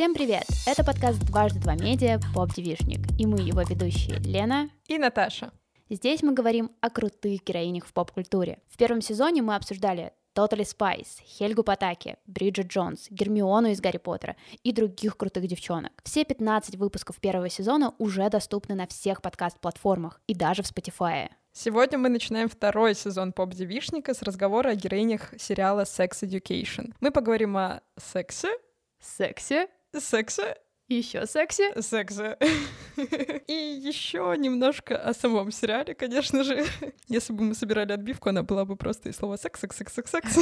Всем привет! Это подкаст «Дважды два медиа» «Поп-девишник», и мы его ведущие Лена и Наташа. Здесь мы говорим о крутых героинях в поп-культуре. В первом сезоне мы обсуждали Totally Spies, Хельгу Патаки, Бриджит Джонс, Гермиону из Гарри Поттера и других крутых девчонок. Все 15 выпусков первого сезона уже доступны на всех подкаст-платформах и даже в Spotify. Сегодня мы начинаем второй сезон поп-девишника с разговора о героинях сериала Sex Education. Мы поговорим о сексе, сексе, сексе еще секси. Секси. И еще немножко о самом сериале, конечно же. Если бы мы собирали отбивку, она была бы просто из слова секс, секс, секс, секс, секс.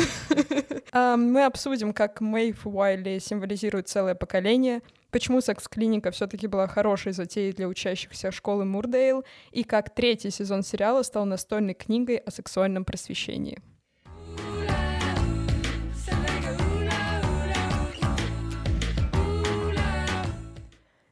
Мы обсудим, как Мэйв Уайли символизирует целое поколение, почему секс-клиника все таки была хорошей затеей для учащихся школы Мурдейл, и как третий сезон сериала стал настольной книгой о сексуальном просвещении.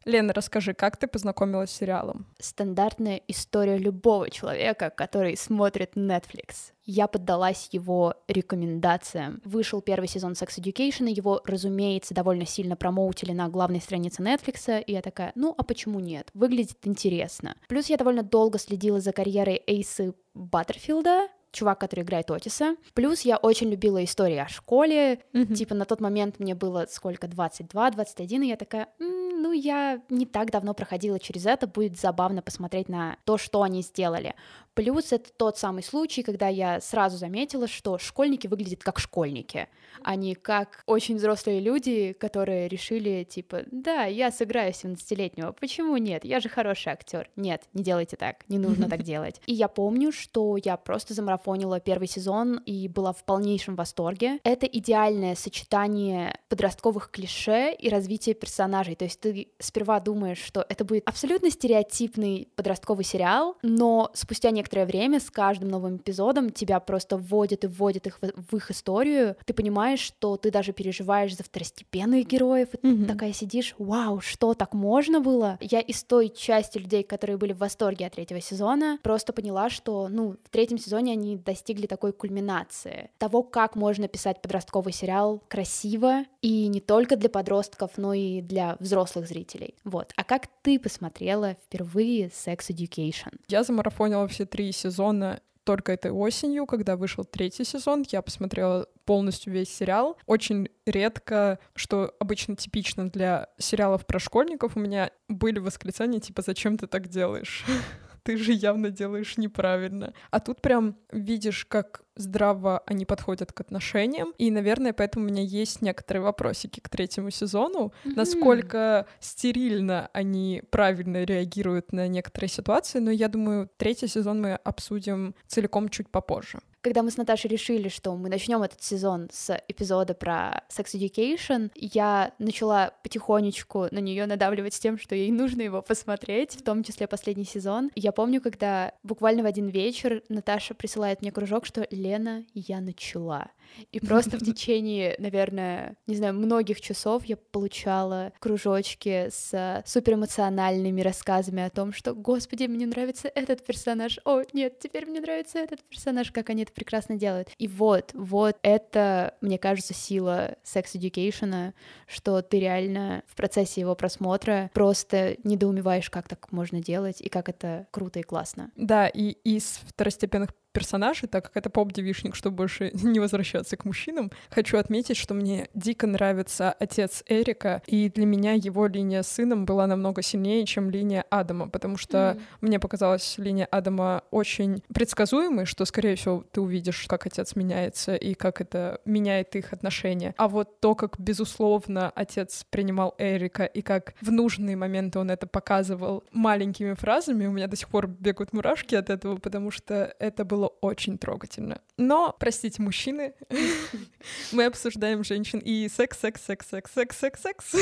Лена, расскажи, как ты познакомилась с сериалом? Стандартная история любого человека, который смотрит Netflix. Я поддалась его рекомендациям. Вышел первый сезон Sex Education, его, разумеется, довольно сильно промоутили на главной странице Netflix, и я такая, ну а почему нет? Выглядит интересно. Плюс я довольно долго следила за карьерой Эйсы Баттерфилда, чувак, который играет Отиса. Плюс я очень любила истории о школе. Mm-hmm. Типа на тот момент мне было сколько, 22-21, и я такая, м-м, ну я не так давно проходила через это, будет забавно посмотреть на то, что они сделали. Плюс это тот самый случай, когда я сразу заметила, что школьники выглядят как школьники, а не как очень взрослые люди, которые решили, типа, да, я сыграю 17-летнего, почему нет? Я же хороший актер. Нет, не делайте так, не нужно так делать. И я помню, что я просто замарафонила первый сезон и была в полнейшем восторге. Это идеальное сочетание подростковых клише и развития персонажей. То есть ты сперва думаешь, что это будет абсолютно стереотипный подростковый сериал, но спустя некоторое некоторое время с каждым новым эпизодом тебя просто вводят и вводят их в, в их историю. Ты понимаешь, что ты даже переживаешь за второстепенных героев, и mm-hmm. ты такая сидишь, вау, что так можно было? Я из той части людей, которые были в восторге от третьего сезона, просто поняла, что, ну, в третьем сезоне они достигли такой кульминации того, как можно писать подростковый сериал красиво и не только для подростков, но и для взрослых зрителей. Вот. А как ты посмотрела впервые Sex Education? Я замарафонила все три сезона только этой осенью, когда вышел третий сезон, я посмотрела полностью весь сериал. Очень редко, что обычно типично для сериалов про школьников, у меня были восклицания типа «Зачем ты так делаешь?» ты же явно делаешь неправильно. А тут прям видишь, как здраво они подходят к отношениям. И, наверное, поэтому у меня есть некоторые вопросики к третьему сезону. Mm-hmm. Насколько стерильно они правильно реагируют на некоторые ситуации. Но я думаю, третий сезон мы обсудим целиком чуть попозже когда мы с Наташей решили, что мы начнем этот сезон с эпизода про Sex Education, я начала потихонечку на нее надавливать с тем, что ей нужно его посмотреть, в том числе последний сезон. я помню, когда буквально в один вечер Наташа присылает мне кружок, что Лена, я начала. И просто в течение, наверное, не знаю, многих часов я получала кружочки с суперэмоциональными рассказами о том, что, господи, мне нравится этот персонаж, о, нет, теперь мне нравится этот персонаж, как они это прекрасно делают. И вот, вот это, мне кажется, сила Sex Education, что ты реально в процессе его просмотра просто недоумеваешь, как так можно делать и как это круто и классно. Да, и из второстепенных персонажей, так как это поп-девишник, чтобы больше не возвращаться к мужчинам, хочу отметить, что мне дико нравится отец Эрика, и для меня его линия с сыном была намного сильнее, чем линия Адама, потому что mm. мне показалась линия Адама очень предсказуемой, что, скорее всего, ты увидишь, как отец меняется и как это меняет их отношения. А вот то, как, безусловно, отец принимал Эрика и как в нужные моменты он это показывал маленькими фразами, у меня до сих пор бегают мурашки от этого, потому что это было было очень трогательно. Но, простите, мужчины, мы обсуждаем женщин и секс, секс, секс, секс, секс, секс, секс.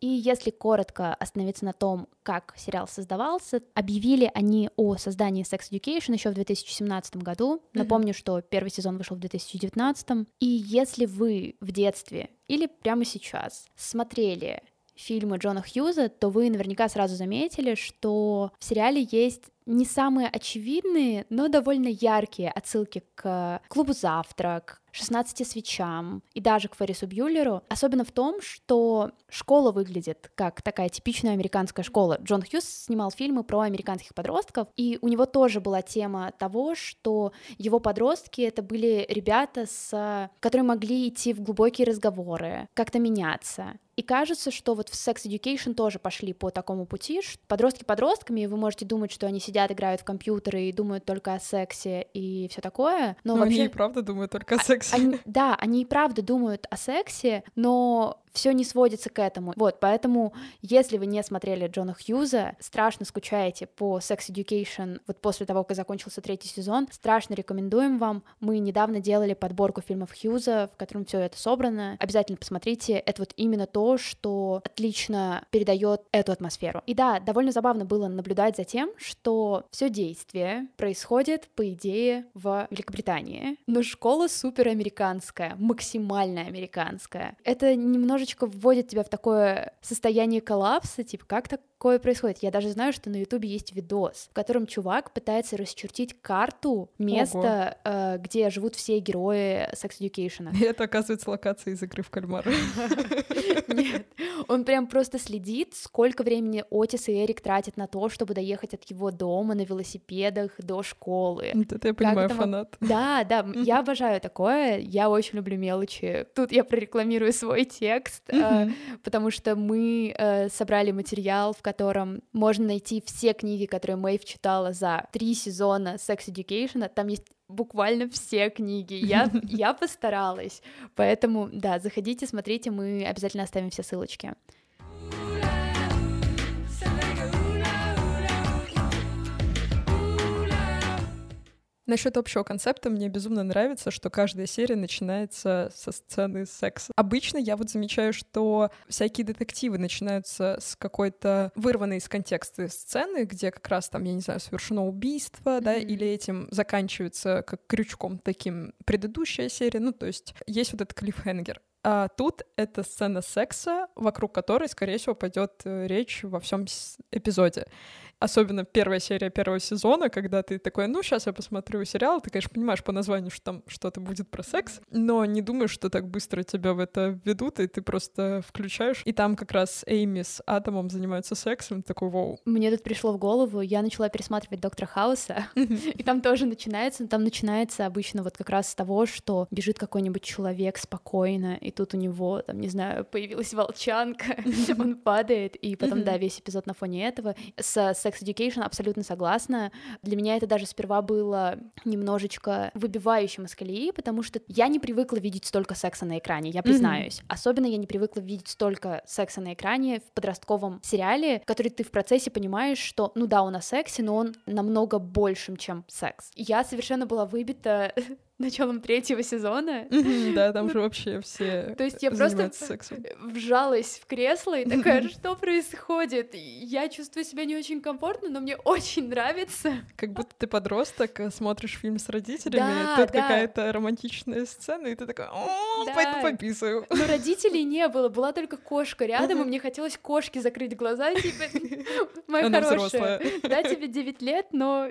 И если коротко остановиться на том, как сериал создавался, объявили они о создании Sex Education еще в 2017 году. Mm-hmm. Напомню, что первый сезон вышел в 2019. И если вы в детстве или прямо сейчас смотрели фильмы Джона Хьюза, то вы наверняка сразу заметили, что в сериале есть не самые очевидные, но довольно яркие отсылки к клубу «Завтрак», 16 свечам и даже к Феррису Бьюлеру, особенно в том, что школа выглядит как такая типичная американская школа. Джон Хьюз снимал фильмы про американских подростков, и у него тоже была тема того, что его подростки — это были ребята, с... которые могли идти в глубокие разговоры, как-то меняться. И кажется, что вот в Sex Education тоже пошли по такому пути, что подростки подростками, вы можете думать, что они сидят, играют в компьютеры и думают только о сексе и все такое, но, но вообще... они и правда думают только о а, сексе. Они, да, они и правда думают о сексе, но все не сводится к этому. Вот, поэтому, если вы не смотрели Джона Хьюза, страшно скучаете по Sex Education, вот после того, как закончился третий сезон, страшно рекомендуем вам. Мы недавно делали подборку фильмов Хьюза, в котором все это собрано. Обязательно посмотрите. Это вот именно то, что отлично передает эту атмосферу. И да, довольно забавно было наблюдать за тем, что все действие происходит, по идее, в Великобритании. Но школа супер американская, максимально американская. Это немножко немножечко вводит тебя в такое состояние коллапса, типа, как так такое происходит. Я даже знаю, что на Ютубе есть видос, в котором чувак пытается расчертить карту места, э, где живут все герои Sex Education. И это, оказывается, локация из игры в кальмара. Нет, он прям просто следит, сколько времени Отис и Эрик тратят на то, чтобы доехать от его дома на велосипедах до школы. Это я понимаю, фанат. Да, да, я обожаю такое, я очень люблю мелочи. Тут я прорекламирую свой текст, э, потому что мы э, собрали материал, в котором можно найти все книги, которые Мэйв читала за три сезона Sex Education. Там есть буквально все книги. Я, я постаралась. Поэтому, да, заходите, смотрите, мы обязательно оставим все ссылочки. Насчет общего концепта мне безумно нравится, что каждая серия начинается со сцены секса. Обычно я вот замечаю, что всякие детективы начинаются с какой-то вырванной из контекста сцены, где как раз там, я не знаю, совершено убийство, mm-hmm. да, или этим заканчивается как крючком таким предыдущая серия. Ну, то есть есть вот этот клиффхенгер. А тут это сцена секса, вокруг которой, скорее всего, пойдет э, речь во всем эпизоде особенно первая серия первого сезона, когда ты такой, ну, сейчас я посмотрю сериал, ты, конечно, понимаешь по названию, что там что-то будет про секс, но не думаешь, что так быстро тебя в это ведут, и ты просто включаешь, и там как раз Эйми с Атомом занимаются сексом, такой, вау. Мне тут пришло в голову, я начала пересматривать Доктора Хауса, и там тоже начинается, там начинается обычно вот как раз с того, что бежит какой-нибудь человек спокойно, и тут у него, там, не знаю, появилась волчанка, он падает, и потом, да, весь эпизод на фоне этого, с Sex Education абсолютно согласна. Для меня это даже сперва было немножечко выбивающим из колеи, потому что я не привыкла видеть столько секса на экране, я признаюсь. Mm-hmm. Особенно я не привыкла видеть столько секса на экране в подростковом сериале, который ты в процессе понимаешь, что, ну да, он о сексе, но он намного большим, чем секс. Я совершенно была выбита началом третьего сезона. Да, там же вообще все То есть я просто вжалась в кресло и такая, что происходит? Я чувствую себя не очень комфортно, но мне очень нравится. Как будто ты подросток, э, смотришь фильм с родителями, тут какая-то романтичная сцена, и ты такая, пойду пописаю. Но родителей не было, была только кошка рядом, и мне хотелось кошке закрыть глаза, типа, моя хорошая, да, тебе 9 лет, но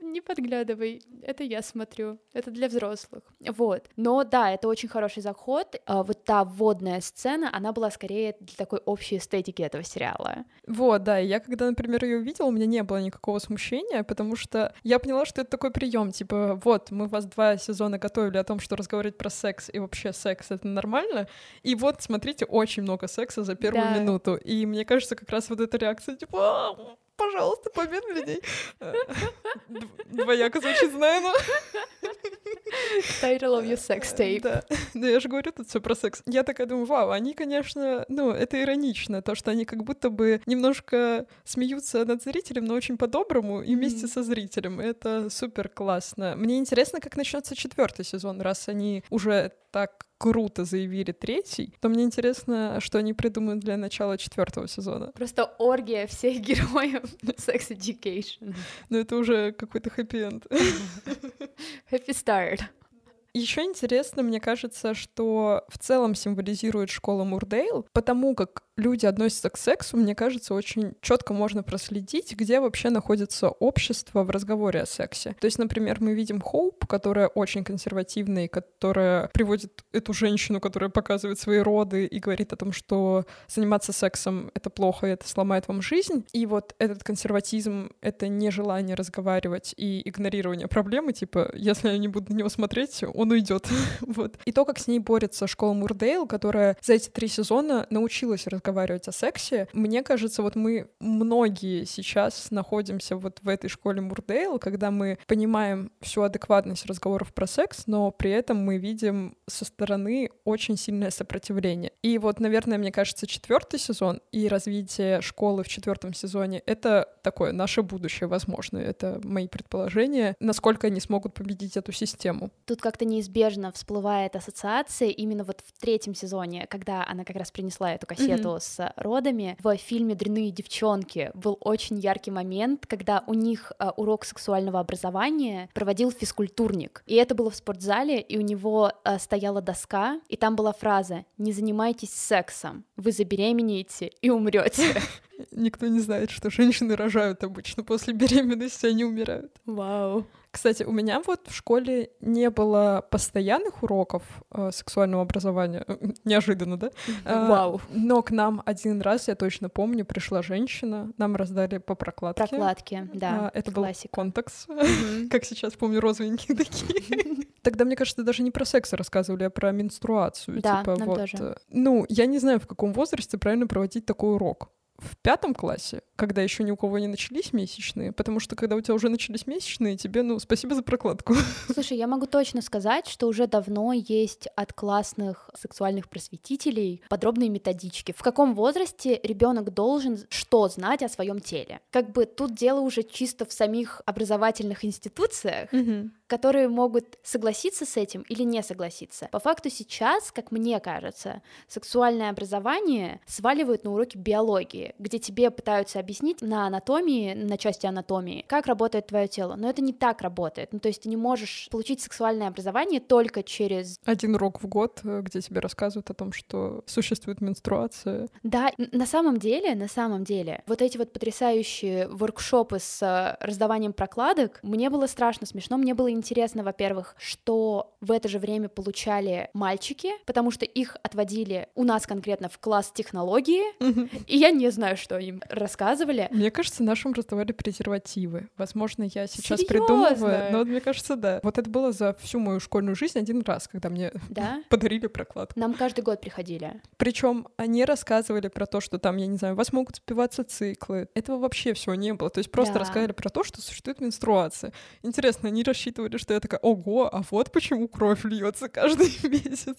не подглядывай, это я смотрю, это для взрослых взрослых. Вот. Но да, это очень хороший заход. А, вот та вводная сцена, она была скорее для такой общей эстетики этого сериала. Вот, да. Я когда, например, ее увидела, у меня не было никакого смущения, потому что я поняла, что это такой прием, типа, вот, мы вас два сезона готовили о том, что разговаривать про секс, и вообще секс — это нормально, и вот, смотрите, очень много секса за первую да. минуту. И мне кажется, как раз вот эта реакция, типа, пожалуйста, помедленней. Э, двояко звучит, знаю, но... Title of your sex tape. Да, да я же говорю тут все про секс. Я такая думаю, вау, они, конечно, ну, это иронично, то, что они как будто бы немножко смеются над зрителем, но очень по-доброму и вместе mm-hmm. со зрителем. Это супер классно. Мне интересно, как начнется четвертый сезон, раз они уже так круто заявили третий, то мне интересно, что они придумают для начала четвертого сезона. Просто оргия всех героев Sex Education. Ну это уже какой-то хэппи-энд. Happy start. Еще интересно, мне кажется, что в целом символизирует школа Мурдейл, потому как люди относятся к сексу, мне кажется, очень четко можно проследить, где вообще находится общество в разговоре о сексе. То есть, например, мы видим Хоуп, которая очень консервативная и которая приводит эту женщину, которая показывает свои роды и говорит о том, что заниматься сексом — это плохо, и это сломает вам жизнь. И вот этот консерватизм — это нежелание разговаривать и игнорирование проблемы, типа, если я не буду на него смотреть, он уйдет. вот. И то, как с ней борется школа Мурдейл, которая за эти три сезона научилась разговаривать о сексе, мне кажется, вот мы многие сейчас находимся вот в этой школе Мурдейл, когда мы понимаем всю адекватность разговоров про секс, но при этом мы видим со стороны очень сильное сопротивление. И вот, наверное, мне кажется, четвертый сезон и развитие школы в четвертом сезоне — это такое наше будущее, возможно. Это мои предположения, насколько они смогут победить эту систему. Тут как-то неизбежно всплывает ассоциация именно вот в третьем сезоне, когда она как раз принесла эту кассету mm-hmm. С родами. В фильме «Дрянные девчонки» был очень яркий момент, когда у них uh, урок сексуального образования проводил физкультурник. И это было в спортзале, и у него uh, стояла доска, и там была фраза «Не занимайтесь сексом, вы забеременеете и умрете». Никто не знает, что женщины рожают обычно после беременности, они умирают. Вау. Кстати, у меня вот в школе не было постоянных уроков э, сексуального образования. Неожиданно, да? Вау. Э, но к нам один раз, я точно помню, пришла женщина, нам раздали по прокладке. Прокладки, да. Э, это классика. был контекс. как сейчас помню, розовенькие такие. Тогда, мне кажется, даже не про секс рассказывали, а про менструацию. Да, типа, нам вот, тоже. Э, ну, я не знаю, в каком возрасте правильно проводить такой урок в пятом классе, когда еще ни у кого не начались месячные, потому что когда у тебя уже начались месячные, тебе, ну, спасибо за прокладку. Слушай, я могу точно сказать, что уже давно есть от классных сексуальных просветителей подробные методички. В каком возрасте ребенок должен что знать о своем теле? Как бы тут дело уже чисто в самих образовательных институциях, mm-hmm. Которые могут согласиться с этим или не согласиться. По факту сейчас, как мне кажется, сексуальное образование сваливают на уроки биологии где тебе пытаются объяснить на анатомии, на части анатомии, как работает твое тело. Но это не так работает. Ну, то есть ты не можешь получить сексуальное образование только через... Один урок в год, э, где тебе рассказывают о том, что существует менструация. Да, на самом деле, на самом деле, вот эти вот потрясающие воркшопы с э, раздаванием прокладок, мне было страшно смешно, мне было интересно, во-первых, что в это же время получали мальчики, потому что их отводили у нас конкретно в класс технологии, и я не знаю, что им рассказывали. Мне кажется, нашим раздавали презервативы. Возможно, я сейчас придумываю, но мне кажется, да. Вот это было за всю мою школьную жизнь один раз, когда мне да? подарили прокладку. Нам каждый год приходили. Причем они рассказывали про то, что там, я не знаю, у вас могут сбиваться циклы. Этого вообще всего не было. То есть просто да. рассказали про то, что существует менструация. Интересно, они рассчитывали, что я такая, ого, а вот почему кровь льется каждый месяц.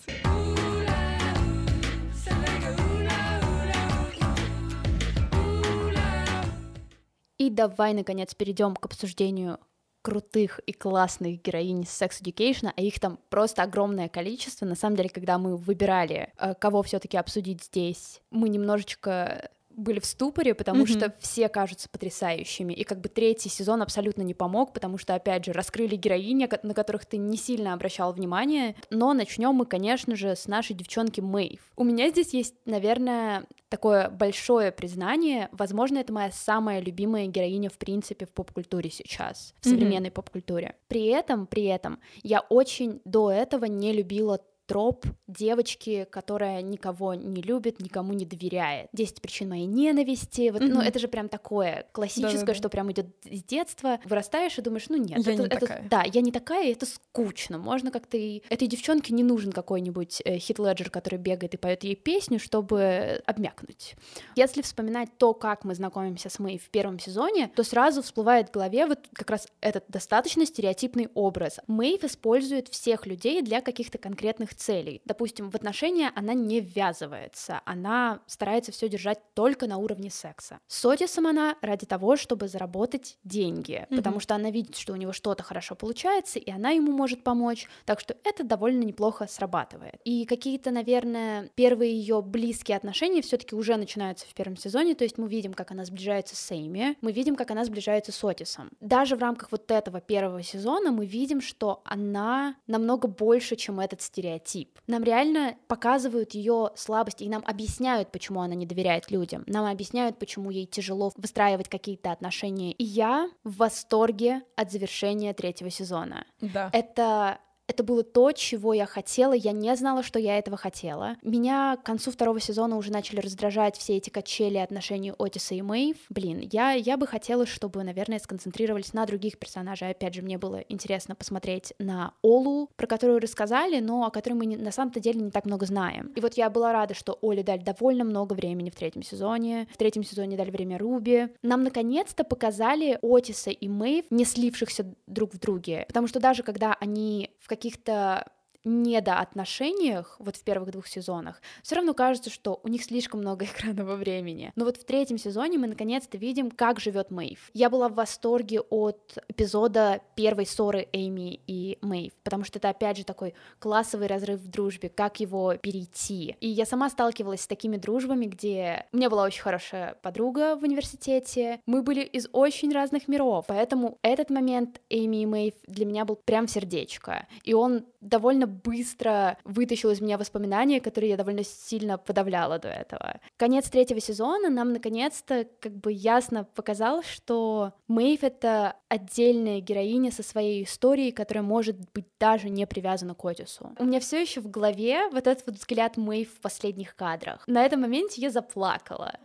И давай, наконец, перейдем к обсуждению крутых и классных героинь Sex Education, а их там просто огромное количество. На самом деле, когда мы выбирали, э, кого все-таки обсудить здесь, мы немножечко были в ступоре, потому mm-hmm. что все кажутся потрясающими. И как бы третий сезон абсолютно не помог, потому что, опять же, раскрыли героини, на которых ты не сильно обращал внимание. Но начнем мы, конечно же, с нашей девчонки Мэйв. У меня здесь есть, наверное, такое большое признание. Возможно, это моя самая любимая героиня, в принципе, в поп-культуре сейчас, в современной mm-hmm. поп-культуре. При этом, при этом, я очень до этого не любила троп девочки, которая никого не любит, никому не доверяет. Десять причин моей ненависти. Вот, mm-hmm. Ну, это же прям такое классическое, Да-да-да. что прям идет с детства. Вырастаешь и думаешь, ну нет, я это, не это, такая. да, я не такая, это скучно. Можно как-то и этой девчонке не нужен какой-нибудь э, хит Леджер, который бегает и поет ей песню, чтобы обмякнуть. Если вспоминать то, как мы знакомимся с Мэй в первом сезоне, то сразу всплывает в голове вот как раз этот достаточно стереотипный образ. Мэйв использует всех людей для каких-то конкретных целей. Допустим, в отношения она не ввязывается, она старается все держать только на уровне секса. С Отисом она ради того, чтобы заработать деньги, mm-hmm. потому что она видит, что у него что-то хорошо получается, и она ему может помочь, так что это довольно неплохо срабатывает. И какие-то, наверное, первые ее близкие отношения все-таки уже начинаются в первом сезоне, то есть мы видим, как она сближается с Эйми, мы видим, как она сближается с Отисом. Даже в рамках вот этого первого сезона мы видим, что она намного больше, чем этот стереотип стереотип. Нам реально показывают ее слабости, и нам объясняют, почему она не доверяет людям. Нам объясняют, почему ей тяжело выстраивать какие-то отношения. И я в восторге от завершения третьего сезона. Да. Это это было то, чего я хотела, я не знала, что я этого хотела. Меня к концу второго сезона уже начали раздражать все эти качели отношений Отиса и Мэйв. Блин, я, я бы хотела, чтобы, наверное, сконцентрировались на других персонажах. Опять же, мне было интересно посмотреть на Олу, про которую рассказали, но о которой мы не, на самом-то деле не так много знаем. И вот я была рада, что Оле дали довольно много времени в третьем сезоне. В третьем сезоне дали время Руби. Нам наконец-то показали Отиса и Мэйв, не слившихся друг в друге. Потому что даже когда они в каких-то недоотношениях, вот в первых двух сезонах, все равно кажется, что у них слишком много экранного времени. Но вот в третьем сезоне мы наконец-то видим, как живет Мэйв. Я была в восторге от эпизода первой ссоры Эйми и Мэйв, потому что это опять же такой классовый разрыв в дружбе, как его перейти. И я сама сталкивалась с такими дружбами, где у меня была очень хорошая подруга в университете, мы были из очень разных миров, поэтому этот момент Эйми и Мэйв для меня был прям сердечко, и он довольно быстро вытащил из меня воспоминания, которые я довольно сильно подавляла до этого. Конец третьего сезона нам наконец-то как бы ясно показал, что Мэйв — это отдельная героиня со своей историей, которая может быть даже не привязана к Отису. У меня все еще в голове вот этот вот взгляд Мэйв в последних кадрах. На этом моменте я заплакала.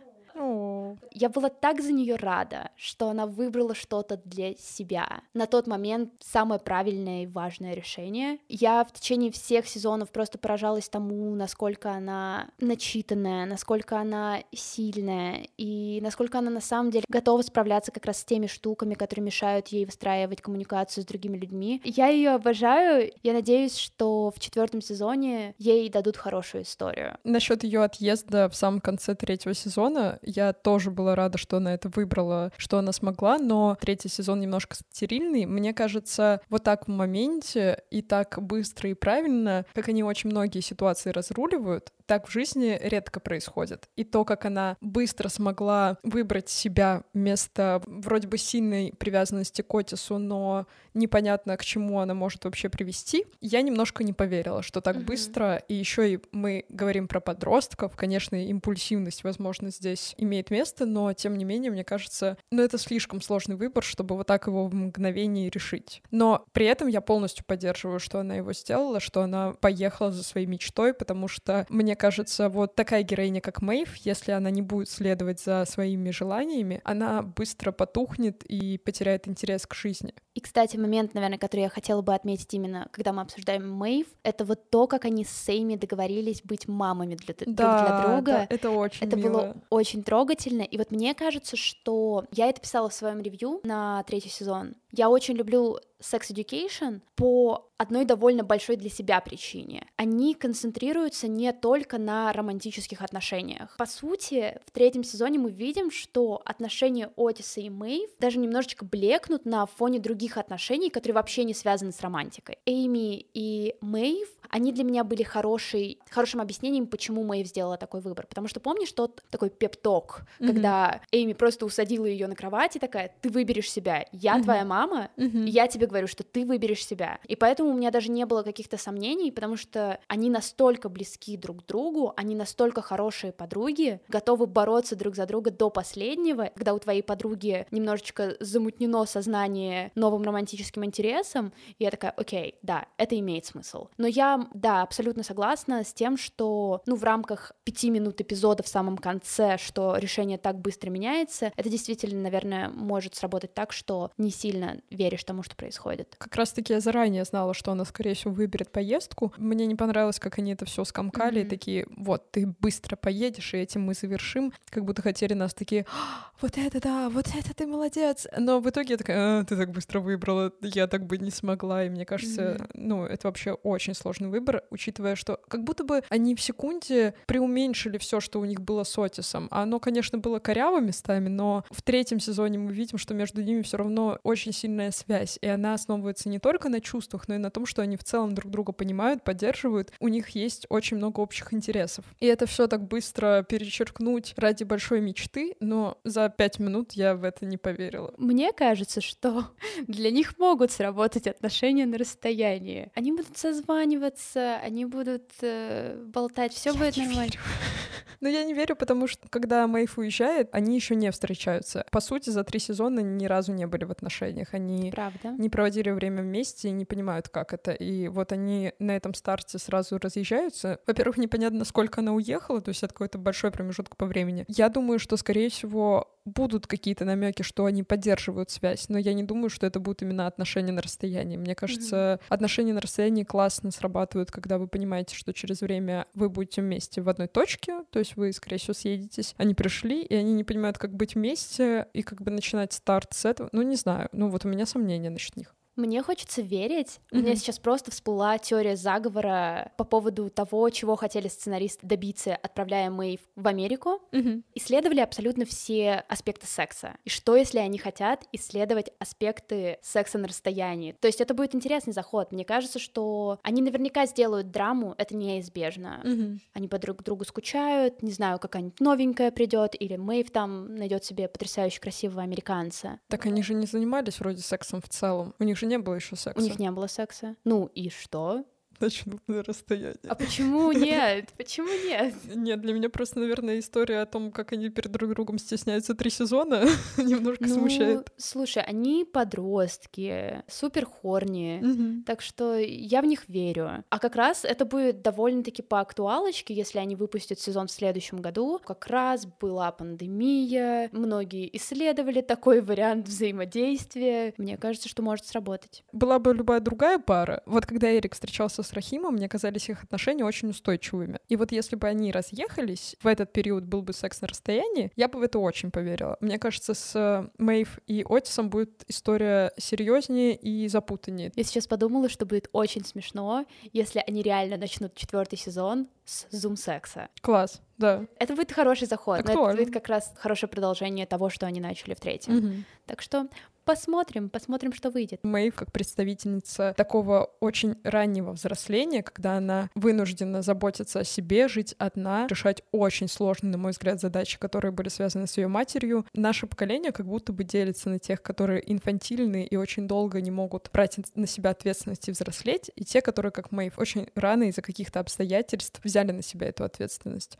Я была так за нее рада, что она выбрала что-то для себя. На тот момент самое правильное и важное решение. Я в течение всех сезонов просто поражалась тому, насколько она начитанная, насколько она сильная и насколько она на самом деле готова справляться как раз с теми штуками, которые мешают ей выстраивать коммуникацию с другими людьми. Я ее обожаю. Я надеюсь, что в четвертом сезоне ей дадут хорошую историю. Насчет ее отъезда в самом конце третьего сезона я тоже была рада, что она это выбрала, что она смогла, но третий сезон немножко стерильный. Мне кажется, вот так в моменте и так быстро и правильно, как они очень многие ситуации разруливают, так в жизни редко происходит. И то, как она быстро смогла выбрать себя вместо вроде бы сильной привязанности к Отису, но непонятно, к чему она может вообще привести, я немножко не поверила, что так mm-hmm. быстро. И еще и мы говорим про подростков. Конечно, импульсивность, возможно, здесь имеет место, но тем не менее, мне кажется, ну это слишком сложный выбор, чтобы вот так его в мгновение решить. Но при этом я полностью поддерживаю, что она его сделала, что она поехала за своей мечтой, потому что мне кажется, вот такая героиня, как Мэйв, если она не будет следовать за своими желаниями, она быстро потухнет и потеряет интерес к жизни. И, кстати, момент, наверное, который я хотела бы отметить именно, когда мы обсуждаем Мэйв, это вот то, как они с Сейми договорились быть мамами для, да, друг для друга. Да, это очень Это мило. было очень трогательно. И вот мне кажется, что я это писала в своем ревью на третий сезон. Я очень люблю Sex Education по одной довольно большой для себя причине. Они концентрируются не только на романтических отношениях. По сути, в третьем сезоне мы видим, что отношения Отиса и Мэйв даже немножечко блекнут на фоне других отношений, которые вообще не связаны с романтикой. Эйми и Мэйв, они для меня были хорошей, хорошим объяснением, почему Мэйв сделала такой выбор. Потому что помнишь тот такой пепток, mm-hmm. когда Эйми просто усадила ее на кровать и такая, ты выберешь себя, я mm-hmm. твоя мама, mm-hmm. я тебе говорю, что ты выберешь себя. И поэтому у меня даже не было каких-то сомнений, потому что они настолько близки друг к другу, они настолько хорошие подруги, готовы бороться друг за друга до последнего, когда у твоей подруги немножечко замутнено сознание новым романтическим интересом, и я такая, окей, да, это имеет смысл. Но я, да, абсолютно согласна с тем, что, ну, в рамках пяти минут эпизода в самом конце, что решение так быстро меняется, это действительно, наверное, может сработать так, что не сильно веришь тому, что происходит. Как раз-таки я заранее знала, что она, скорее всего, выберет поездку. Мне не понравилось, как они это все скомкали, mm-hmm. и такие, вот, ты быстро поедешь, и этим мы завершим. Как будто хотели нас такие, «А, вот это да, вот это ты молодец. Но в итоге я такая, а, ты так быстро выбрала, я так бы не смогла. И мне кажется, mm-hmm. ну, это вообще очень сложный выбор, учитывая, что как будто бы они в секунде преуменьшили все, что у них было с Отисом. А оно, конечно, было коряво местами, но в третьем сезоне мы видим, что между ними все равно очень сильная связь, и она основывается не только на чувствах, но и на том, что они в целом друг друга понимают, поддерживают, у них есть очень много общих интересов. И это все так быстро перечеркнуть ради большой мечты, но за пять минут я в это не поверила. Мне кажется, что для них могут сработать отношения на расстоянии. Они будут созваниваться, они будут э, болтать, все будет нормально. Но я не верю, потому что когда Мэйф уезжает, они еще не встречаются. По сути, за три сезона ни разу не были в отношениях. Они Правда? не проводили время вместе и не понимают, как это. И вот они на этом старте сразу разъезжаются. Во-первых, непонятно, сколько она уехала, то есть это какой-то большой промежуток по времени. Я думаю, что, скорее всего, будут какие-то намеки, что они поддерживают связь, но я не думаю, что это будут именно отношения на расстоянии. Мне кажется, mm-hmm. отношения на расстоянии классно срабатывают, когда вы понимаете, что через время вы будете вместе в одной точке, то есть вы, скорее всего, съедетесь. Они пришли, и они не понимают, как быть вместе, и как бы начинать старт с этого. Ну, не знаю. Ну, вот у меня сомнения насчет них. Мне хочется верить. Mm-hmm. У меня сейчас просто всплыла теория заговора по поводу того, чего хотели сценаристы добиться, отправляя Мэйв в Америку. Mm-hmm. Исследовали абсолютно все аспекты секса. И что, если они хотят исследовать аспекты секса на расстоянии? То есть это будет интересный заход. Мне кажется, что они наверняка сделают драму, это неизбежно. Mm-hmm. Они по друг другу скучают, не знаю, какая-нибудь новенькая придет, или Мэйв там найдет себе потрясающе красивого американца. Так они же не занимались вроде сексом в целом. У них же не было еще секса. У них не было секса. Ну и что? начнут на расстоянии. А почему нет? Почему нет? Нет, для меня просто, наверное, история о том, как они перед друг другом стесняются три сезона, немножко ну, смущает. Слушай, они подростки, супер хорни, угу. так что я в них верю. А как раз это будет довольно-таки по актуалочке, если они выпустят сезон в следующем году. Как раз была пандемия, многие исследовали такой вариант взаимодействия. Мне кажется, что может сработать. Была бы любая другая пара. Вот когда Эрик встречался с Рахимом, мне казались их отношения очень устойчивыми. И вот если бы они разъехались, в этот период был бы секс на расстоянии, я бы в это очень поверила. Мне кажется, с э, Мэйв и Отисом будет история серьезнее и запутаннее. Я сейчас подумала, что будет очень смешно, если они реально начнут четвертый сезон с зум-секса. Класс, да. Это будет хороший заход, это будет как раз хорошее продолжение того, что они начали в третьем. Угу. Так что посмотрим, посмотрим, что выйдет. Мэйв как представительница такого очень раннего взросления, когда она вынуждена заботиться о себе, жить одна, решать очень сложные, на мой взгляд, задачи, которые были связаны с ее матерью. Наше поколение как будто бы делится на тех, которые инфантильны и очень долго не могут брать на себя ответственность и взрослеть, и те, которые, как Мэйв, очень рано из-за каких-то обстоятельств взяли на себя эту ответственность.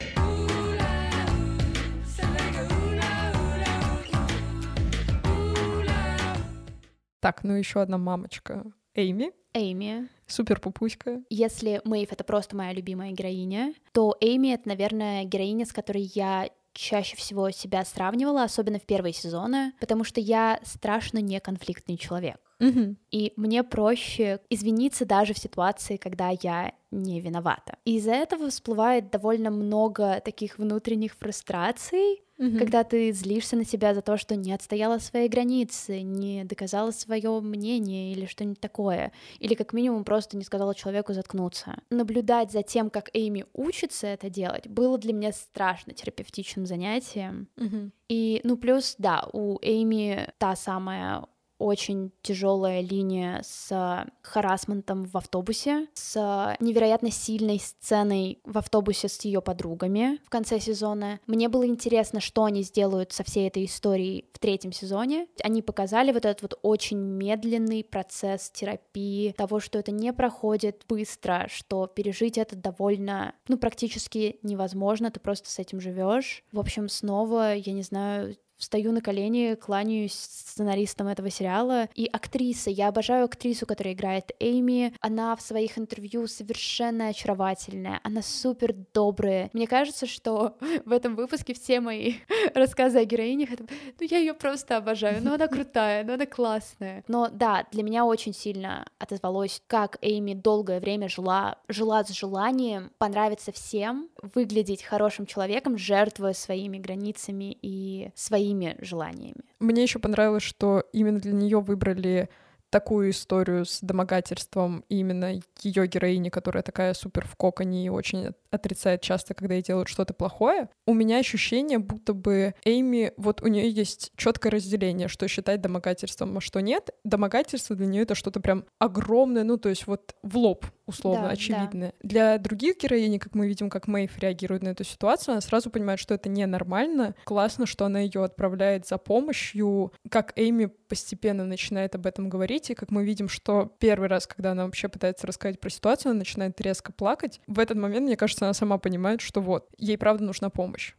Так, ну еще одна мамочка. Эйми. Эйми. Супер пупуська. Если Мэйв — это просто моя любимая героиня, то Эйми — это, наверное, героиня, с которой я чаще всего себя сравнивала, особенно в первые сезоны, потому что я страшно неконфликтный человек. Угу. И мне проще извиниться даже в ситуации, когда я не виновата. И из-за этого всплывает довольно много таких внутренних фрустраций, угу. когда ты злишься на себя за то, что не отстояла свои границы, не доказала свое мнение или что-нибудь такое, или как минимум просто не сказала человеку заткнуться. Наблюдать за тем, как Эйми учится это делать, было для меня страшно терапевтичным занятием. Угу. И, ну, плюс, да, у Эйми та самая очень тяжелая линия с харасментом в автобусе, с невероятно сильной сценой в автобусе с ее подругами в конце сезона. Мне было интересно, что они сделают со всей этой историей в третьем сезоне. Они показали вот этот вот очень медленный процесс терапии, того, что это не проходит быстро, что пережить это довольно, ну, практически невозможно, ты просто с этим живешь. В общем, снова, я не знаю, встаю на колени, кланяюсь сценаристам этого сериала. И актриса, я обожаю актрису, которая играет Эйми. Она в своих интервью совершенно очаровательная, она супер добрая. Мне кажется, что в этом выпуске все мои рассказы о героинях, это, ну я ее просто обожаю, но она крутая, но она классная. Но да, для меня очень сильно отозвалось, как Эйми долгое время жила, жила с желанием понравиться всем, выглядеть хорошим человеком, жертвуя своими границами и своими желаниями. Мне еще понравилось, что именно для нее выбрали такую историю с домогательством именно ее героини, которая такая супер в коконе и очень отрицает часто, когда ей делают что-то плохое, у меня ощущение, будто бы Эйми, вот у нее есть четкое разделение, что считать домогательством, а что нет. Домогательство для нее это что-то прям огромное, ну то есть вот в лоб условно да, очевидное. Да. Для других героинь, как мы видим, как Мэйв реагирует на эту ситуацию, она сразу понимает, что это ненормально. Классно, что она ее отправляет за помощью, как Эйми постепенно начинает об этом говорить, и как мы видим, что первый раз, когда она вообще пытается рассказать про ситуацию, она начинает резко плакать. В этот момент, мне кажется, она сама понимает, что вот, ей правда нужна помощь.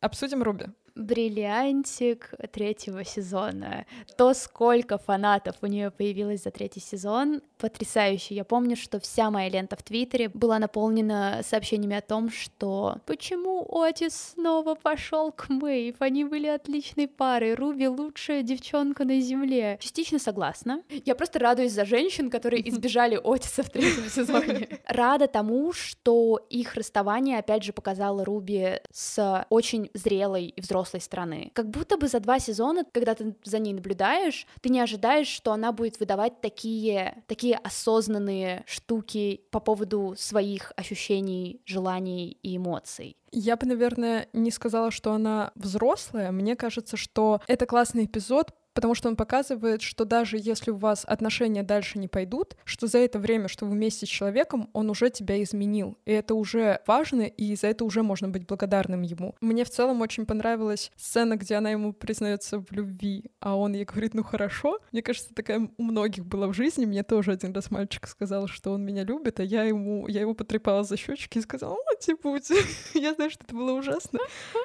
Обсудим Руби бриллиантик третьего сезона. То, сколько фанатов у нее появилось за третий сезон, потрясающе. Я помню, что вся моя лента в Твиттере была наполнена сообщениями о том, что почему Отис снова пошел к Мэйв, они были отличной парой, Руби лучшая девчонка на земле. Частично согласна. Я просто радуюсь за женщин, которые избежали Отиса в третьем сезоне. Рада тому, что их расставание опять же показало Руби с очень зрелой и взрослой взрослой страны. Как будто бы за два сезона, когда ты за ней наблюдаешь, ты не ожидаешь, что она будет выдавать такие, такие осознанные штуки по поводу своих ощущений, желаний и эмоций. Я бы, наверное, не сказала, что она взрослая. Мне кажется, что это классный эпизод, потому что он показывает, что даже если у вас отношения дальше не пойдут, что за это время, что вы вместе с человеком, он уже тебя изменил. И это уже важно, и за это уже можно быть благодарным ему. Мне в целом очень понравилась сцена, где она ему признается в любви, а он ей говорит, ну хорошо. Мне кажется, такая у многих была в жизни. Мне тоже один раз мальчик сказал, что он меня любит, а я ему, я его потрепала за щечки и сказала, о, типа, я знаю, что это было ужасно.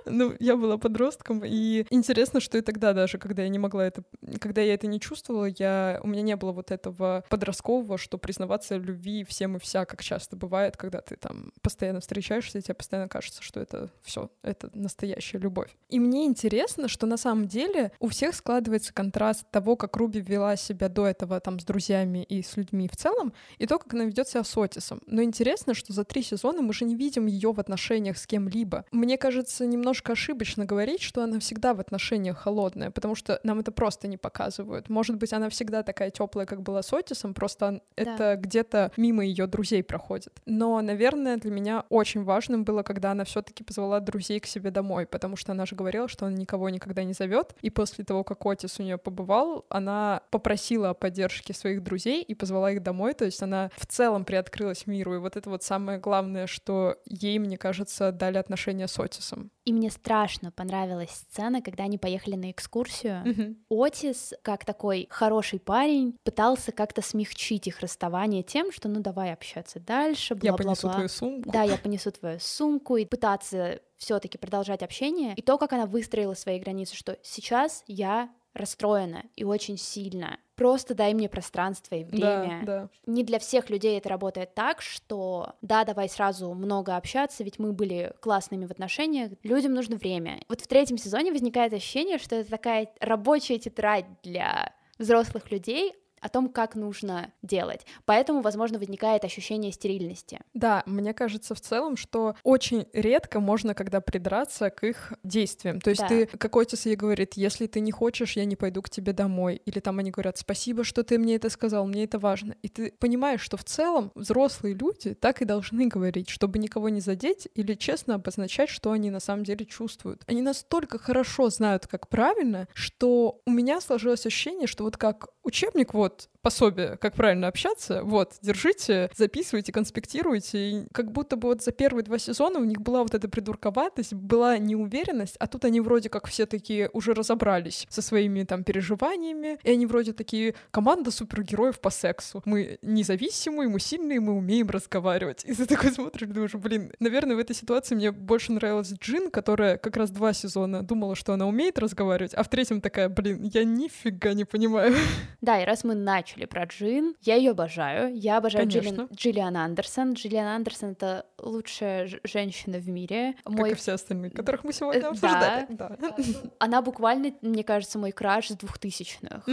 Ну, я была подростком, и интересно, что и тогда даже, когда я не могла это это, когда я это не чувствовала, я, у меня не было вот этого подросткового, что признаваться в любви всем и вся, как часто бывает, когда ты там постоянно встречаешься, и тебе постоянно кажется, что это все, это настоящая любовь. И мне интересно, что на самом деле у всех складывается контраст того, как Руби вела себя до этого там с друзьями и с людьми в целом, и то, как она ведет себя с Отисом. Но интересно, что за три сезона мы же не видим ее в отношениях с кем-либо. Мне кажется, немножко ошибочно говорить, что она всегда в отношениях холодная, потому что нам это просто не показывают. Может быть, она всегда такая теплая, как была с Отисом, просто да. это где-то мимо ее друзей проходит. Но, наверное, для меня очень важным было, когда она все-таки позвала друзей к себе домой, потому что она же говорила, что она никого никогда не зовет. И после того, как Отис у нее побывал, она попросила о поддержке своих друзей и позвала их домой. То есть она в целом приоткрылась миру. И вот это вот самое главное, что ей, мне кажется, дали отношения с Отисом. И мне страшно понравилась сцена, когда они поехали на экскурсию. Mm-hmm. Отис, как такой хороший парень, пытался как-то смягчить их расставание тем, что ну давай общаться дальше, бла-бла-бла. Я понесу твою сумку. Да, я понесу твою сумку, и пытаться все-таки продолжать общение. И то, как она выстроила свои границы, что сейчас я расстроена и очень сильно. Просто дай мне пространство и время. Да, да. Не для всех людей это работает так, что да, давай сразу много общаться, ведь мы были классными в отношениях. Людям нужно время. Вот в третьем сезоне возникает ощущение, что это такая рабочая тетрадь для взрослых людей, о том, как нужно делать. Поэтому, возможно, возникает ощущение стерильности. Да, мне кажется в целом, что очень редко можно когда придраться к их действиям. То есть да. ты, как отец ей говорит, если ты не хочешь, я не пойду к тебе домой. Или там они говорят, спасибо, что ты мне это сказал, мне это важно. И ты понимаешь, что в целом взрослые люди так и должны говорить, чтобы никого не задеть или честно обозначать, что они на самом деле чувствуют. Они настолько хорошо знают, как правильно, что у меня сложилось ощущение, что вот как учебник, вот, пособие, как правильно общаться, вот, держите, записывайте, конспектируйте, и как будто бы вот за первые два сезона у них была вот эта придурковатость, была неуверенность, а тут они вроде как все такие уже разобрались со своими там переживаниями, и они вроде такие команда супергероев по сексу. Мы независимые, мы сильные, мы умеем разговаривать. И ты такой смотришь, думаешь, блин, наверное, в этой ситуации мне больше нравилась Джин, которая как раз два сезона думала, что она умеет разговаривать, а в третьем такая, блин, я нифига не понимаю. Да, и раз мы начали про Джин, я ее обожаю. Я обожаю Джиллиан, Джиллиан Андерсон. Джиллиан Андерсон — это лучшая женщина в мире. Как мой... и все остальные, которых мы сегодня э, обсуждали. Да. да. Она буквально, мне кажется, мой краш с двухтысячных.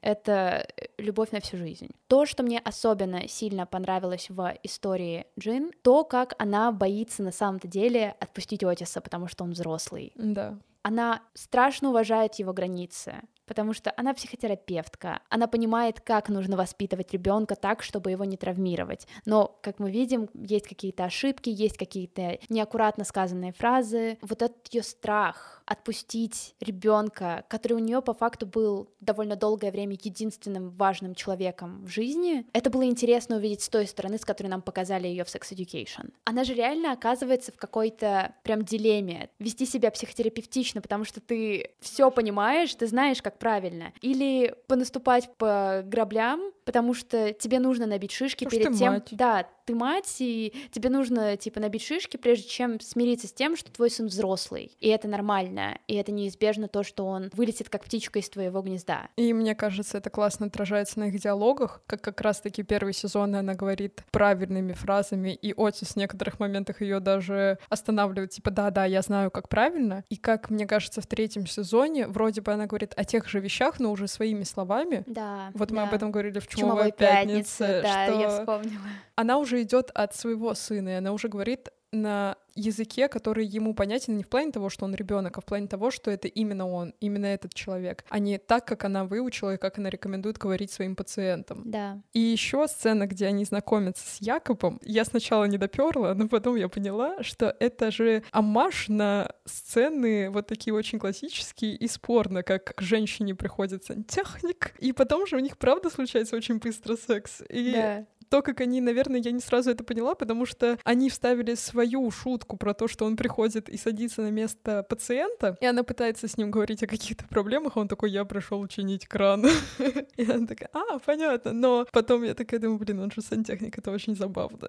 Это любовь на всю жизнь. То, что мне особенно сильно понравилось в истории Джин, то, как она боится на самом-то деле отпустить Отиса, потому что он взрослый. Да. Она страшно уважает его границы потому что она психотерапевтка, она понимает, как нужно воспитывать ребенка так, чтобы его не травмировать. Но, как мы видим, есть какие-то ошибки, есть какие-то неаккуратно сказанные фразы. Вот этот ее страх отпустить ребенка, который у нее по факту был довольно долгое время единственным важным человеком в жизни, это было интересно увидеть с той стороны, с которой нам показали ее в Sex Education. Она же реально оказывается в какой-то прям дилемме. Вести себя психотерапевтично, потому что ты все понимаешь, ты знаешь, как правильно, или понаступать по граблям, потому что тебе нужно набить шишки Потому перед тем, мать. да, ты мать, и тебе нужно, типа, набить шишки, прежде чем смириться с тем, что твой сын взрослый. И это нормально, и это неизбежно то, что он вылетит как птичка из твоего гнезда. И мне кажется, это классно отражается на их диалогах, как как раз-таки первый сезон она говорит правильными фразами, и Отис в некоторых моментах ее даже останавливает, типа, да-да, я знаю, как правильно. И как мне кажется, в третьем сезоне вроде бы она говорит о тех же вещах, но уже своими словами. Да. Вот мы да. об этом говорили в Чумовой «Чумовой пятнице», да, что? я вспомнила. она уже идет от своего сына, и она уже говорит на языке, который ему понятен не в плане того, что он ребенок, а в плане того, что это именно он, именно этот человек, а не так, как она выучила и как она рекомендует говорить своим пациентам. Да. И еще сцена, где они знакомятся с Якобом, я сначала не доперла, но потом я поняла, что это же амаш на сцены вот такие очень классические и спорно, как к женщине приходит сантехник, и потом же у них правда случается очень быстро секс. И Да. То, как они, наверное, я не сразу это поняла, потому что они вставили свою шутку про то, что он приходит и садится на место пациента, и она пытается с ним говорить о каких-то проблемах, а он такой, я пришел чинить кран. И она такая, а, понятно. Но потом я такая думаю, блин, он же сантехник, это очень забавно.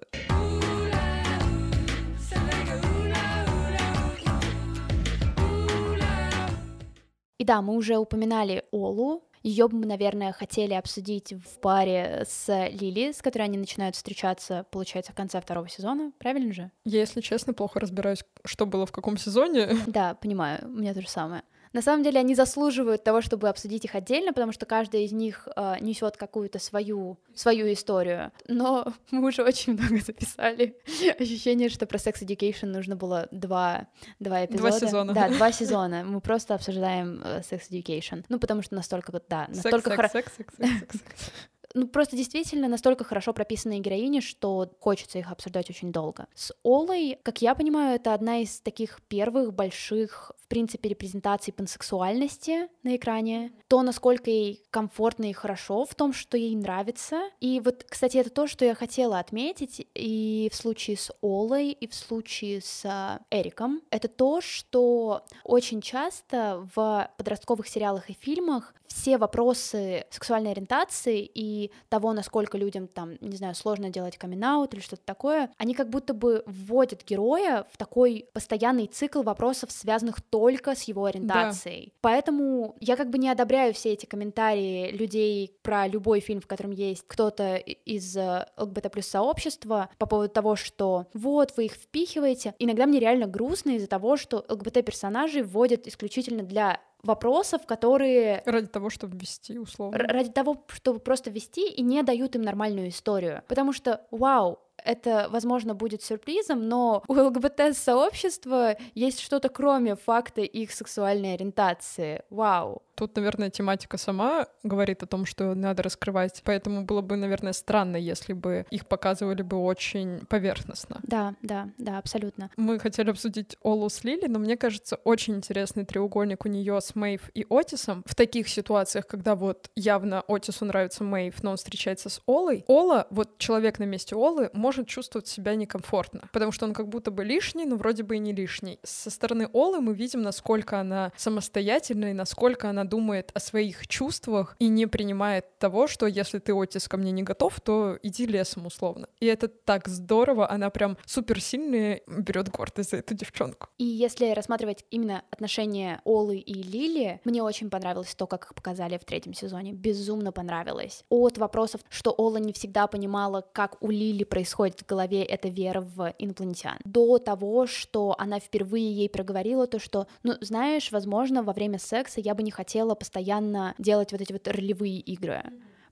И да, мы уже упоминали Олу. Ее бы мы, наверное, хотели обсудить в паре с Лили, с которой они начинают встречаться, получается, в конце второго сезона. Правильно же? Я, если честно, плохо разбираюсь, что было в каком сезоне. Да, понимаю, у меня то же самое. На самом деле они заслуживают того, чтобы обсудить их отдельно, потому что каждая из них э, несет какую-то свою, свою историю. Но мы уже очень много записали. Ощущение, что про Sex Education нужно было два, два эпизода. сезона. Да, два сезона. Мы просто обсуждаем э, Sex Education. Ну, потому что настолько, да, настолько Секс, хоро- секс, секс, секс, секс, секс. Ну, просто действительно настолько хорошо прописанные героини, что хочется их обсуждать очень долго. С Олой, как я понимаю, это одна из таких первых больших, в принципе, репрезентаций пансексуальности на экране. То, насколько ей комфортно и хорошо в том, что ей нравится. И вот, кстати, это то, что я хотела отметить и в случае с Олой, и в случае с а, Эриком. Это то, что очень часто в подростковых сериалах и фильмах все вопросы сексуальной ориентации и того, насколько людям там, не знаю, сложно делать камин или что-то такое, они как будто бы вводят героя в такой постоянный цикл вопросов, связанных только с его ориентацией. Поэтому я как бы не одобряю все эти комментарии людей про любой фильм, в котором есть кто-то из э, ЛГБТ плюс сообщества по поводу того, что вот, вы их впихиваете. Иногда мне реально грустно из-за того, что ЛГБТ-персонажей вводят исключительно для вопросов, которые Ради того, чтобы ввести, условно. ради того, чтобы просто вести и не дают им нормальную историю. Потому что, вау, это, возможно, будет сюрпризом, но у ЛГБТ-сообщества есть что-то кроме факта их сексуальной ориентации. Вау. Тут, наверное, тематика сама говорит о том, что надо раскрывать, поэтому было бы, наверное, странно, если бы их показывали бы очень поверхностно. Да, да, да, абсолютно. Мы хотели обсудить Олу с Лили, но мне кажется, очень интересный треугольник у нее с Мэйв и Отисом. В таких ситуациях, когда вот явно Отису нравится Мэйв, но он встречается с Олой, Ола, вот человек на месте Олы, может чувствовать себя некомфортно, потому что он как будто бы лишний, но вроде бы и не лишний. Со стороны Олы мы видим, насколько она самостоятельна и насколько она думает о своих чувствах и не принимает того, что если ты, Отис, ко мне не готов, то иди лесом условно. И это так здорово, она прям суперсильная, берет гордость за эту девчонку. И если рассматривать именно отношения Олы и Лили, мне очень понравилось то, как их показали в третьем сезоне. Безумно понравилось. От вопросов, что Ола не всегда понимала, как у Лили происходит происходит в голове эта вера в инопланетян. До того, что она впервые ей проговорила то, что, ну, знаешь, возможно, во время секса я бы не хотела постоянно делать вот эти вот ролевые игры,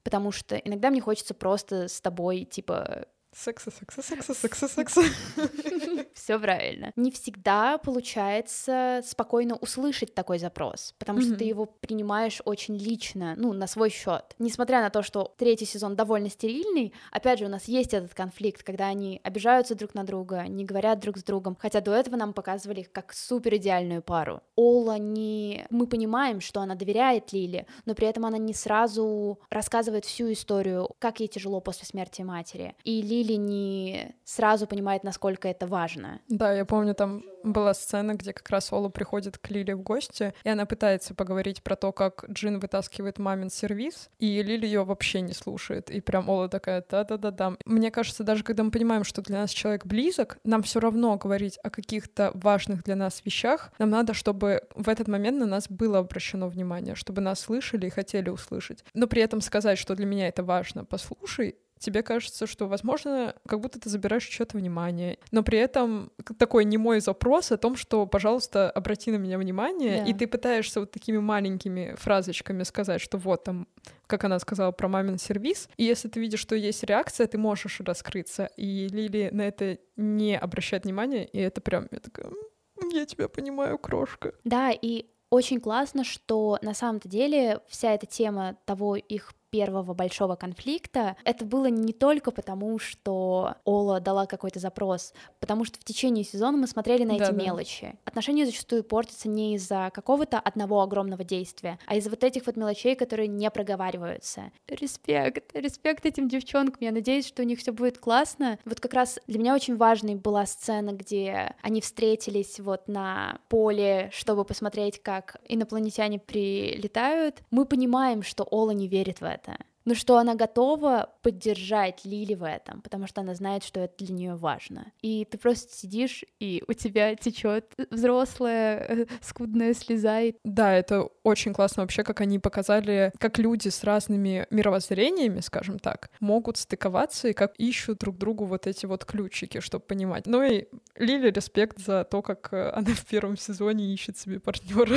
потому что иногда мне хочется просто с тобой, типа, Секса, секса, секса, секса, секса. Все правильно. Не всегда получается спокойно услышать такой запрос, потому что ты его принимаешь очень лично, ну, на свой счет. Несмотря на то, что третий сезон довольно стерильный, опять же, у нас есть этот конфликт, когда они обижаются друг на друга, не говорят друг с другом, хотя до этого нам показывали их как супер идеальную пару. Ола не... Мы понимаем, что она доверяет Лили, но при этом она не сразу рассказывает всю историю, как ей тяжело после смерти матери. И Лили или не сразу понимает, насколько это важно. Да, я помню, там была сцена, где как раз Ола приходит к Лили в гости, и она пытается поговорить про то, как Джин вытаскивает мамин сервис, и Лили ее вообще не слушает. И прям Ола такая, да-да-да-да. Мне кажется, даже когда мы понимаем, что для нас человек близок, нам все равно говорить о каких-то важных для нас вещах, нам надо, чтобы в этот момент на нас было обращено внимание, чтобы нас слышали и хотели услышать. Но при этом сказать, что для меня это важно, послушай, тебе кажется, что, возможно, как будто ты забираешь чьё-то внимание, но при этом такой немой запрос о том, что, пожалуйста, обрати на меня внимание, да. и ты пытаешься вот такими маленькими фразочками сказать, что вот там, как она сказала про мамин сервис, и если ты видишь, что есть реакция, ты можешь раскрыться, и Лили на это не обращает внимания, и это прям, я такая, я тебя понимаю, крошка. Да, и очень классно, что на самом-то деле вся эта тема того их первого большого конфликта, это было не только потому, что Ола дала какой-то запрос, потому что в течение сезона мы смотрели на эти да, мелочи. Отношения зачастую портятся не из-за какого-то одного огромного действия, а из-за вот этих вот мелочей, которые не проговариваются. Респект, респект этим девчонкам. Я надеюсь, что у них все будет классно. Вот как раз для меня очень важной была сцена, где они встретились вот на поле, чтобы посмотреть, как инопланетяне прилетают. Мы понимаем, что Ола не верит в это это но что она готова поддержать Лили в этом, потому что она знает, что это для нее важно. И ты просто сидишь, и у тебя течет взрослая э, скудная слеза. И... Да, это очень классно вообще, как они показали, как люди с разными мировоззрениями, скажем так, могут стыковаться и как ищут друг другу вот эти вот ключики, чтобы понимать. Ну и Лили респект за то, как э, она в первом сезоне ищет себе партнера.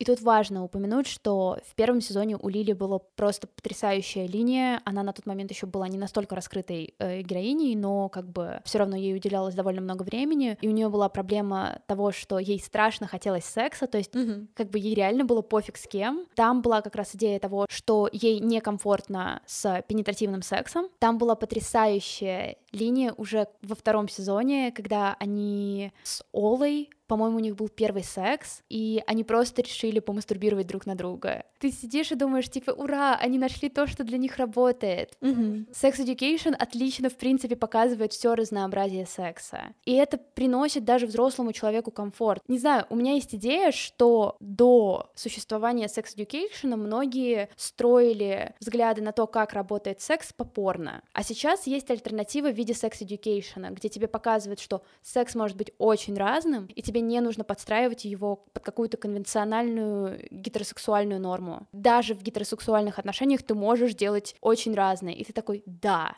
И тут важно упомянуть, что в первом сезоне у Лили было просто потрясающе следующая линия, она на тот момент еще была не настолько раскрытой э, героиней, но как бы все равно ей уделялось довольно много времени, и у нее была проблема того, что ей страшно хотелось секса, то есть mm-hmm. как бы ей реально было пофиг с кем. Там была как раз идея того, что ей некомфортно с пенетративным сексом. Там была потрясающая линия уже во втором сезоне, когда они с Олой по-моему, у них был первый секс, и они просто решили помастурбировать друг на друга. Ты сидишь и думаешь, типа, ура, они нашли то, что для них работает. Mm-hmm. Sex Education отлично, в принципе, показывает все разнообразие секса. И это приносит даже взрослому человеку комфорт. Не знаю, у меня есть идея, что до существования Sex Education многие строили взгляды на то, как работает секс попорно. А сейчас есть альтернатива в виде Sex Education, где тебе показывают, что секс может быть очень разным, и тебе тебе не нужно подстраивать его под какую-то конвенциональную гетеросексуальную норму. Даже в гетеросексуальных отношениях ты можешь делать очень разное, и ты такой «да».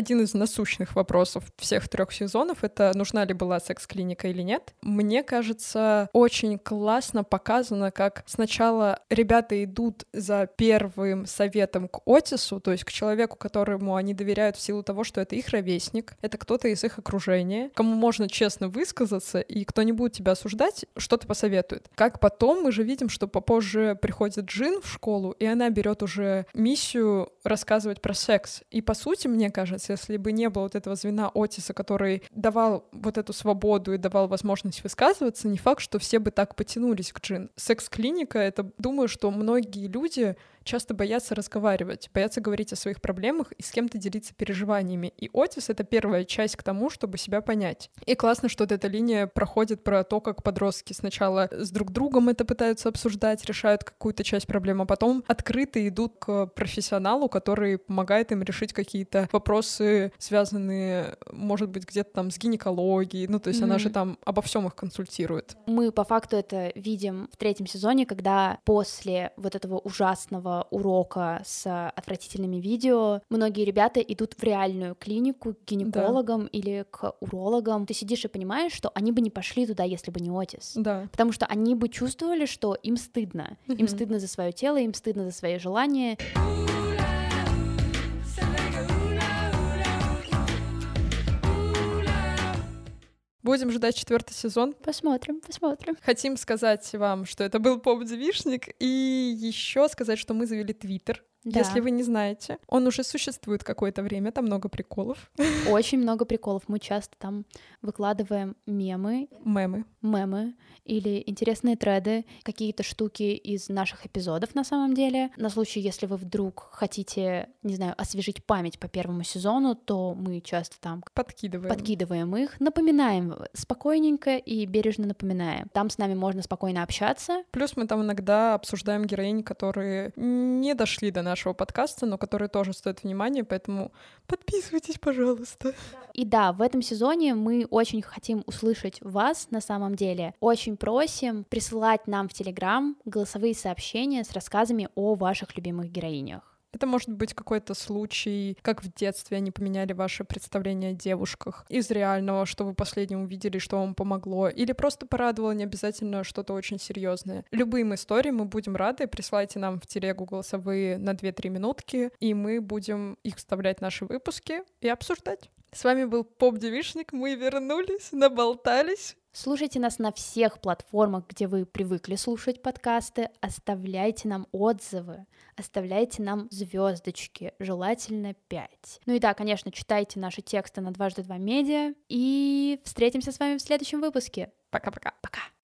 Один из насущных вопросов всех трех сезонов — это нужна ли была секс-клиника или нет. Мне кажется, очень классно показано, как сначала ребята идут за первым советом к Отису, то есть к человеку, которому они доверяют в силу того, что это их ровесник, это кто-то из их окружения, кому можно честно высказаться, и кто не будет тебя осуждать, что-то посоветует. Как потом мы же видим, что попозже приходит Джин в школу, и она берет уже миссию рассказывать про секс. И по сути, мне кажется, если бы не было вот этого звена Отиса, который давал вот эту свободу и давал возможность высказываться, не факт, что все бы так потянулись к джин. Секс-клиника — это, думаю, что многие люди часто боятся разговаривать, боятся говорить о своих проблемах и с кем-то делиться переживаниями. И Отис — это первая часть к тому, чтобы себя понять. И классно, что вот эта линия проходит про то, как подростки сначала с друг другом это пытаются обсуждать, решают какую-то часть проблем, а потом открыто идут к профессионалу, который помогает им решить какие-то вопросы, связанные, может быть, где-то там с гинекологией. Ну, то есть mm-hmm. она же там обо всем их консультирует. Мы по факту это видим в третьем сезоне, когда после вот этого ужасного урока с отвратительными видео многие ребята идут в реальную клинику к гинекологам да. или к урологам. Ты сидишь и понимаешь, что они бы не пошли туда, если бы не Отис. Да. Потому что они бы чувствовали, что им стыдно. Им стыдно за свое тело, им стыдно за свои желания. Будем ждать четвертый сезон. Посмотрим, посмотрим. Хотим сказать вам, что это был поп-девишник, и еще сказать, что мы завели Твиттер. Да. Если вы не знаете, он уже существует какое-то время, там много приколов. Очень много приколов. Мы часто там выкладываем мемы. Мемы. Мемы или интересные треды, какие-то штуки из наших эпизодов на самом деле. На случай, если вы вдруг хотите, не знаю, освежить память по первому сезону, то мы часто там подкидываем, подкидываем их, напоминаем спокойненько и бережно напоминаем. Там с нами можно спокойно общаться. Плюс мы там иногда обсуждаем героинь, которые не дошли до нашего подкаста, но которые тоже стоят внимания, поэтому подписывайтесь, пожалуйста. И да, в этом сезоне мы очень хотим услышать вас на самом деле. Очень просим присылать нам в Телеграм голосовые сообщения с рассказами о ваших любимых героинях. Это может быть какой-то случай, как в детстве они поменяли ваше представление о девушках из реального, что вы последним увидели, что вам помогло, или просто порадовало, не обязательно что-то очень серьезное. Любым историям мы будем рады. Присылайте нам в телегу голосовые на 2-3 минутки, и мы будем их вставлять в наши выпуски и обсуждать. С вами был Поп-девишник, мы вернулись, наболтались. Слушайте нас на всех платформах, где вы привыкли слушать подкасты, оставляйте нам отзывы, оставляйте нам звездочки, желательно 5. Ну и да, конечно, читайте наши тексты на дважды два медиа, и встретимся с вами в следующем выпуске. Пока-пока. Пока. -пока. Пока.